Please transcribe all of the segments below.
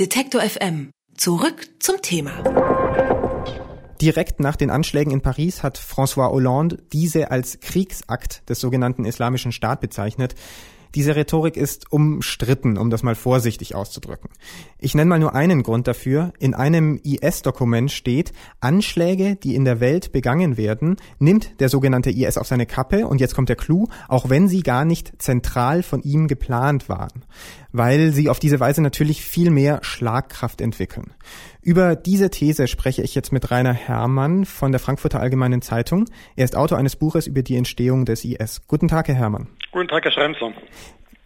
Detektor FM. Zurück zum Thema. Direkt nach den Anschlägen in Paris hat François Hollande diese als Kriegsakt des sogenannten Islamischen Staat bezeichnet. Diese Rhetorik ist umstritten, um das mal vorsichtig auszudrücken. Ich nenne mal nur einen Grund dafür. In einem IS-Dokument steht, Anschläge, die in der Welt begangen werden, nimmt der sogenannte IS auf seine Kappe und jetzt kommt der Clou, auch wenn sie gar nicht zentral von ihm geplant waren, weil sie auf diese Weise natürlich viel mehr Schlagkraft entwickeln. Über diese These spreche ich jetzt mit Rainer Herrmann von der Frankfurter Allgemeinen Zeitung. Er ist Autor eines Buches über die Entstehung des IS. Guten Tag, Herr Herrmann. Guten Tag, Herr Schremser.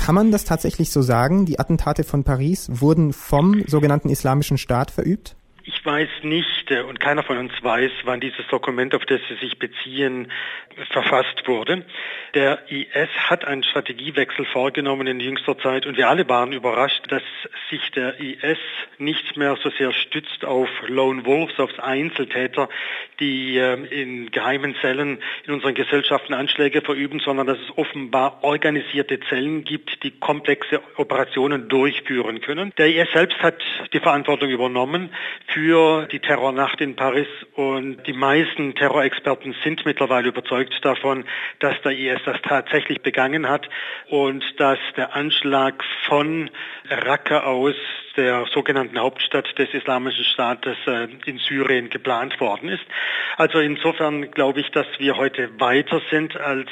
Kann man das tatsächlich so sagen? Die Attentate von Paris wurden vom sogenannten Islamischen Staat verübt? Ich weiß nicht äh, und keiner von uns weiß, wann dieses Dokument, auf das Sie sich beziehen, verfasst wurde. Der IS hat einen Strategiewechsel vorgenommen in jüngster Zeit und wir alle waren überrascht, dass sich der IS nicht mehr so sehr stützt auf Lone Wolves, auf Einzeltäter, die ähm, in geheimen Zellen in unseren Gesellschaften Anschläge verüben, sondern dass es offenbar organisierte Zellen gibt, die komplexe Operationen durchführen können. Der IS selbst hat die Verantwortung übernommen für die Terrornacht in Paris und die meisten Terrorexperten sind mittlerweile überzeugt davon, dass der IS das tatsächlich begangen hat und dass der Anschlag von Raqqa aus der sogenannten Hauptstadt des Islamischen Staates äh, in Syrien geplant worden ist. Also insofern glaube ich, dass wir heute weiter sind, als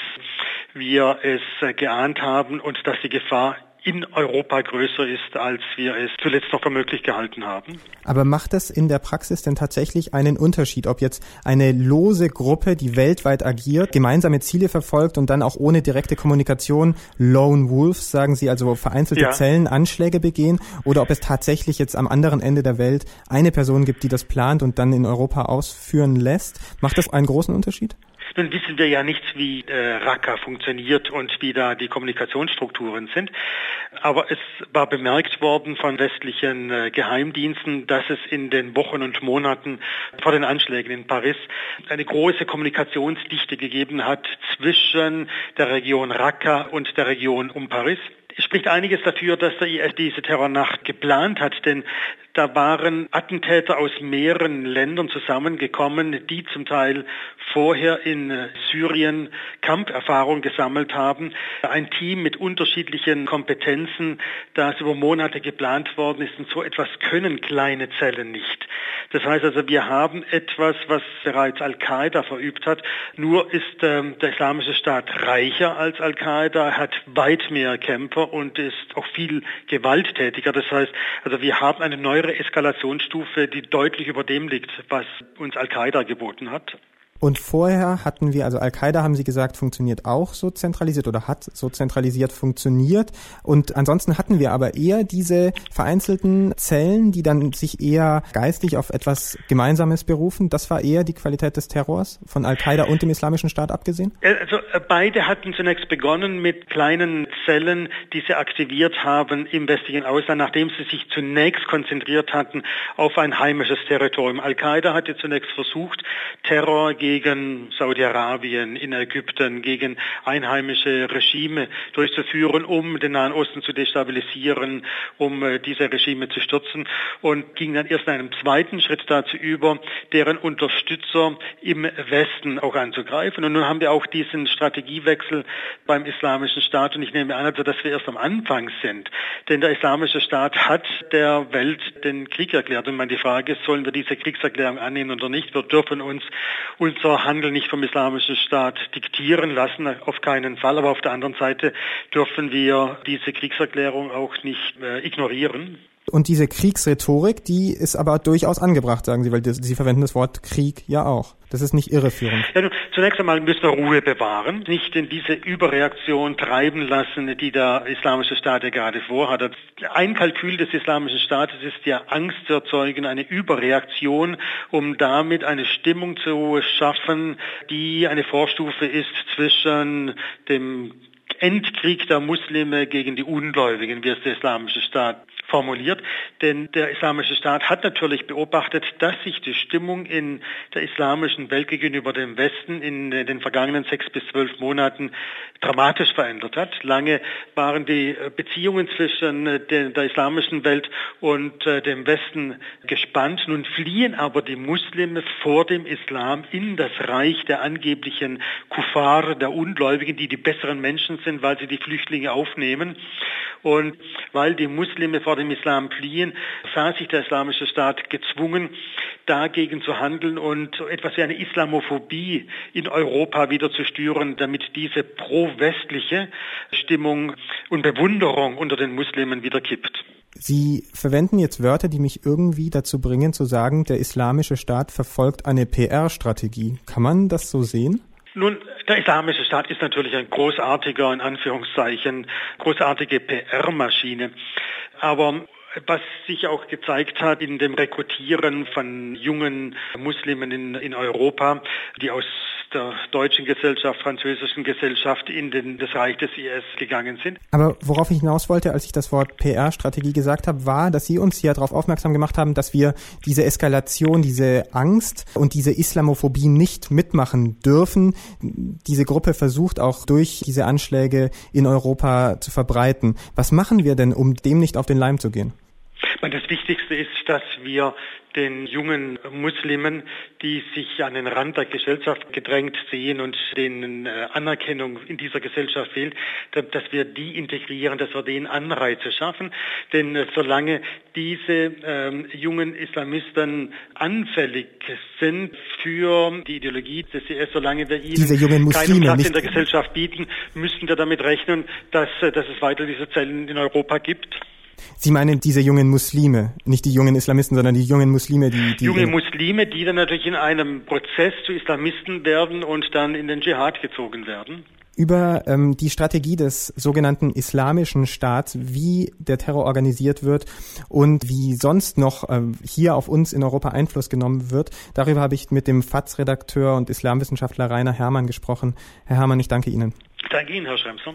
wir es äh, geahnt haben und dass die Gefahr in Europa größer ist, als wir es zuletzt noch für möglich gehalten haben. Aber macht das in der Praxis denn tatsächlich einen Unterschied, ob jetzt eine lose Gruppe, die weltweit agiert, gemeinsame Ziele verfolgt und dann auch ohne direkte Kommunikation Lone Wolves, sagen Sie, also vereinzelte ja. Zellen Anschläge begehen, oder ob es tatsächlich jetzt am anderen Ende der Welt eine Person gibt, die das plant und dann in Europa ausführen lässt? Macht das einen großen Unterschied? Nun wissen wir ja nicht, wie äh, Raqqa funktioniert und wie da die Kommunikationsstrukturen sind. Aber es war bemerkt worden von westlichen äh, Geheimdiensten, dass es in den Wochen und Monaten vor den Anschlägen in Paris eine große Kommunikationsdichte gegeben hat zwischen der Region Raqqa und der Region um Paris. Es spricht einiges dafür, dass der IS diese Terrornacht geplant hat, denn da waren Attentäter aus mehreren Ländern zusammengekommen, die zum Teil vorher in Syrien Kampferfahrung gesammelt haben. Ein Team mit unterschiedlichen Kompetenzen, das über Monate geplant worden ist und so etwas können kleine Zellen nicht. Das heißt also, wir haben etwas, was bereits Al-Qaida verübt hat. Nur ist ähm, der Islamische Staat reicher als Al-Qaida, hat weit mehr Kämpfer und ist auch viel gewalttätiger. Das heißt, also wir haben eine neuere Eskalationsstufe, die deutlich über dem liegt, was uns Al-Qaida geboten hat. Und vorher hatten wir, also Al-Qaida haben Sie gesagt, funktioniert auch so zentralisiert oder hat so zentralisiert funktioniert. Und ansonsten hatten wir aber eher diese vereinzelten Zellen, die dann sich eher geistlich auf etwas Gemeinsames berufen. Das war eher die Qualität des Terrors von Al-Qaida und dem Islamischen Staat abgesehen? Äh, also äh, beide hatten zunächst begonnen mit kleinen Zellen, die sie aktiviert haben im westlichen Ausland, nachdem sie sich zunächst konzentriert hatten auf ein heimisches Territorium. Al-Qaida hatte zunächst versucht, Terror gegen gegen Saudi-Arabien, in Ägypten, gegen einheimische Regime durchzuführen, um den Nahen Osten zu destabilisieren, um äh, diese Regime zu stürzen und ging dann erst in einem zweiten Schritt dazu über, deren Unterstützer im Westen auch anzugreifen. Und nun haben wir auch diesen Strategiewechsel beim Islamischen Staat und ich nehme an, also, dass wir erst am Anfang sind. Denn der Islamische Staat hat der Welt den Krieg erklärt. Und man Frage ist, sollen wir diese Kriegserklärung annehmen oder nicht? Wir dürfen uns unser Handeln nicht vom Islamischen Staat diktieren lassen, auf keinen Fall. Aber auf der anderen Seite dürfen wir diese Kriegserklärung auch nicht äh, ignorieren. Und diese Kriegsrhetorik, die ist aber durchaus angebracht, sagen Sie, weil Sie verwenden das Wort Krieg ja auch. Das ist nicht irreführend. Ja, nun, zunächst einmal müssen wir Ruhe bewahren, nicht in diese Überreaktion treiben lassen, die der Islamische Staat ja gerade vorhat. Ein Kalkül des Islamischen Staates ist ja Angst zu erzeugen, eine Überreaktion, um damit eine Stimmung zu schaffen, die eine Vorstufe ist zwischen dem Endkrieg der Muslime gegen die Ungläubigen, wie es der Islamische Staat formuliert, denn der Islamische Staat hat natürlich beobachtet, dass sich die Stimmung in der islamischen Welt gegenüber dem Westen in den vergangenen sechs bis zwölf Monaten dramatisch verändert hat. Lange waren die Beziehungen zwischen der, islamischen Welt und äh, dem Westen gespannt. Nun fliehen aber die Muslime vor dem Islam in das Reich der angeblichen Kuffar, der Ungläubigen, die die besseren Menschen sind, weil sie die Flüchtlinge aufnehmen. Und weil die Muslime vor dem Islam fliehen, sah sich der Islamische Staat gezwungen, dagegen zu handeln und etwas wie eine Islamophobie in Europa wieder zu steuern, damit diese pro-westliche Stimmung und Bewunderung unter den Muslimen wieder kippt. Sie verwenden jetzt Wörter, die mich irgendwie dazu bringen zu sagen, der islamische Staat verfolgt eine PR-Strategie. Kann man das so sehen? Nun, der Islamische Staat ist natürlich ein großartiger, in Anführungszeichen, großartige PR-Maschine. Aber was sich auch gezeigt hat in dem Rekrutieren von jungen Muslimen in, in Europa, die aus der deutschen Gesellschaft, französischen Gesellschaft in den, das Reich des IS gegangen sind. Aber worauf ich hinaus wollte, als ich das Wort PR-Strategie gesagt habe, war, dass Sie uns hier darauf aufmerksam gemacht haben, dass wir diese Eskalation, diese Angst und diese Islamophobie nicht mitmachen dürfen. Diese Gruppe versucht auch durch diese Anschläge in Europa zu verbreiten. Was machen wir denn, um dem nicht auf den Leim zu gehen? Das Wichtigste ist, dass wir den jungen Muslimen, die sich an den Rand der Gesellschaft gedrängt sehen und denen äh, Anerkennung in dieser Gesellschaft fehlt, dass wir die integrieren, dass wir denen Anreize schaffen. Denn äh, solange diese ähm, jungen Islamisten anfällig sind für die Ideologie des IS, solange wir ihnen keinen Platz in der Gesellschaft bieten, müssen wir damit rechnen, dass, äh, dass es weiter diese Zellen in Europa gibt. Sie meinen diese jungen Muslime, nicht die jungen Islamisten, sondern die jungen Muslime, die, die junge Muslime, die dann natürlich in einem Prozess zu Islamisten werden und dann in den Dschihad gezogen werden. Über ähm, die Strategie des sogenannten Islamischen Staats, wie der Terror organisiert wird und wie sonst noch ähm, hier auf uns in Europa Einfluss genommen wird, darüber habe ich mit dem FATS-Redakteur und Islamwissenschaftler Rainer Herrmann gesprochen. Herr Herrmann, ich danke Ihnen. Ich danke Ihnen, Herr Schremson.